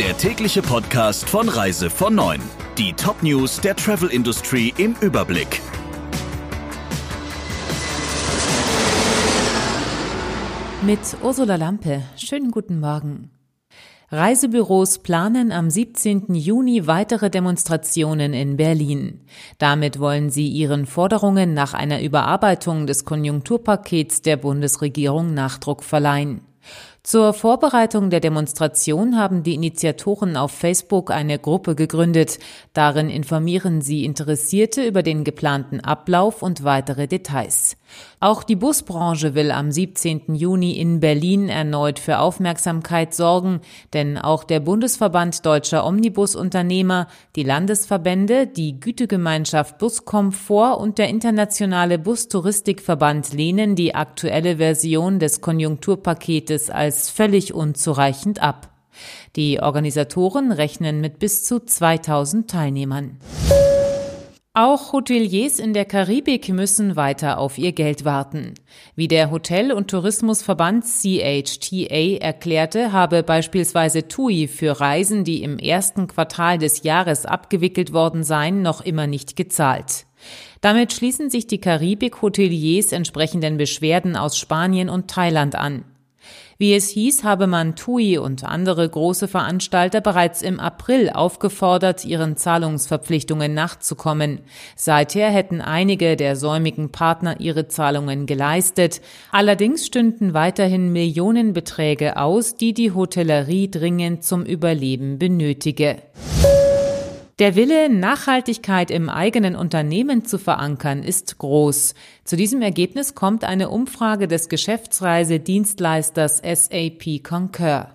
der tägliche Podcast von Reise von 9. Die Top-News der Travel Industry im Überblick. Mit Ursula Lampe. Schönen guten Morgen. Reisebüros planen am 17. Juni weitere Demonstrationen in Berlin. Damit wollen sie ihren Forderungen nach einer Überarbeitung des Konjunkturpakets der Bundesregierung Nachdruck verleihen. Zur Vorbereitung der Demonstration haben die Initiatoren auf Facebook eine Gruppe gegründet. Darin informieren sie Interessierte über den geplanten Ablauf und weitere Details. Auch die Busbranche will am 17. Juni in Berlin erneut für Aufmerksamkeit sorgen, denn auch der Bundesverband deutscher Omnibusunternehmer, die Landesverbände, die Gütegemeinschaft Buskomfort und der internationale Bustouristikverband lehnen die aktuelle Version des Konjunkturpaketes als völlig unzureichend ab. Die Organisatoren rechnen mit bis zu 2000 Teilnehmern. Auch Hoteliers in der Karibik müssen weiter auf ihr Geld warten. Wie der Hotel- und Tourismusverband CHTA erklärte, habe beispielsweise TUI für Reisen, die im ersten Quartal des Jahres abgewickelt worden seien, noch immer nicht gezahlt. Damit schließen sich die Karibik-Hoteliers entsprechenden Beschwerden aus Spanien und Thailand an. Wie es hieß, habe man TUI und andere große Veranstalter bereits im April aufgefordert, ihren Zahlungsverpflichtungen nachzukommen. Seither hätten einige der säumigen Partner ihre Zahlungen geleistet. Allerdings stünden weiterhin Millionenbeträge aus, die die Hotellerie dringend zum Überleben benötige. Der Wille, Nachhaltigkeit im eigenen Unternehmen zu verankern, ist groß. Zu diesem Ergebnis kommt eine Umfrage des Geschäftsreisedienstleisters SAP Concur.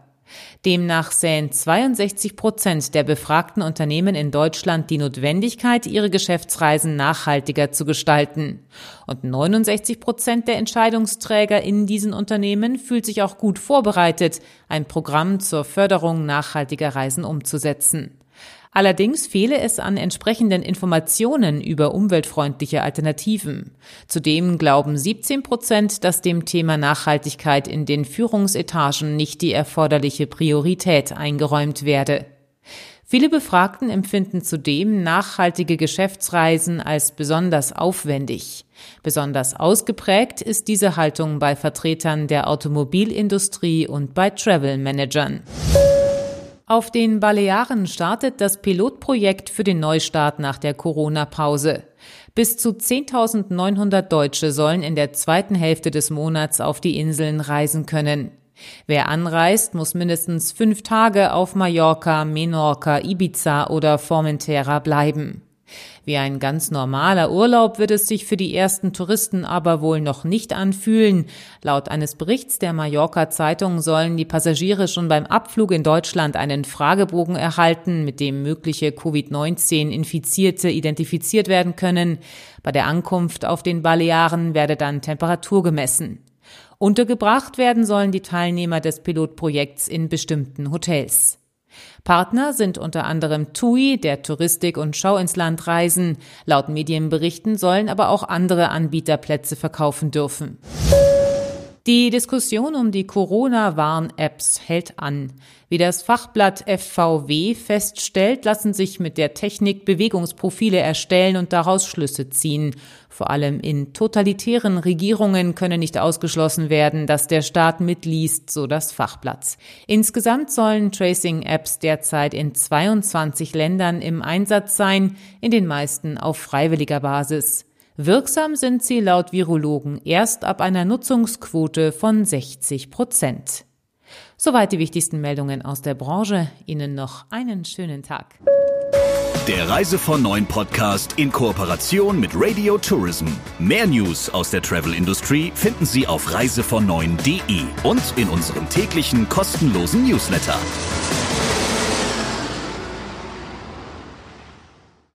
Demnach sähen 62 Prozent der befragten Unternehmen in Deutschland die Notwendigkeit, ihre Geschäftsreisen nachhaltiger zu gestalten. Und 69 Prozent der Entscheidungsträger in diesen Unternehmen fühlt sich auch gut vorbereitet, ein Programm zur Förderung nachhaltiger Reisen umzusetzen. Allerdings fehle es an entsprechenden Informationen über umweltfreundliche Alternativen. Zudem glauben 17 Prozent, dass dem Thema Nachhaltigkeit in den Führungsetagen nicht die erforderliche Priorität eingeräumt werde. Viele Befragten empfinden zudem nachhaltige Geschäftsreisen als besonders aufwendig. Besonders ausgeprägt ist diese Haltung bei Vertretern der Automobilindustrie und bei Travel Managern. Auf den Balearen startet das Pilotprojekt für den Neustart nach der Corona-Pause. Bis zu 10.900 Deutsche sollen in der zweiten Hälfte des Monats auf die Inseln reisen können. Wer anreist, muss mindestens fünf Tage auf Mallorca, Menorca, Ibiza oder Formentera bleiben. Wie ein ganz normaler Urlaub wird es sich für die ersten Touristen aber wohl noch nicht anfühlen. Laut eines Berichts der Mallorca Zeitung sollen die Passagiere schon beim Abflug in Deutschland einen Fragebogen erhalten, mit dem mögliche Covid-19-Infizierte identifiziert werden können. Bei der Ankunft auf den Balearen werde dann Temperatur gemessen. Untergebracht werden sollen die Teilnehmer des Pilotprojekts in bestimmten Hotels. Partner sind unter anderem TUI, der Touristik und Schau ins Land reisen. Laut Medienberichten sollen aber auch andere Anbieter Plätze verkaufen dürfen. Die Diskussion um die Corona-Warn-Apps hält an. Wie das Fachblatt FVW feststellt, lassen sich mit der Technik Bewegungsprofile erstellen und daraus Schlüsse ziehen. Vor allem in totalitären Regierungen könne nicht ausgeschlossen werden, dass der Staat mitliest, so das Fachblatt. Insgesamt sollen Tracing-Apps derzeit in 22 Ländern im Einsatz sein, in den meisten auf freiwilliger Basis. Wirksam sind sie laut Virologen erst ab einer Nutzungsquote von 60 Prozent. Soweit die wichtigsten Meldungen aus der Branche. Ihnen noch einen schönen Tag. Der Reise von Neuen Podcast in Kooperation mit Radio Tourism. Mehr News aus der Travel Industry finden Sie auf reisevon und in unserem täglichen kostenlosen Newsletter.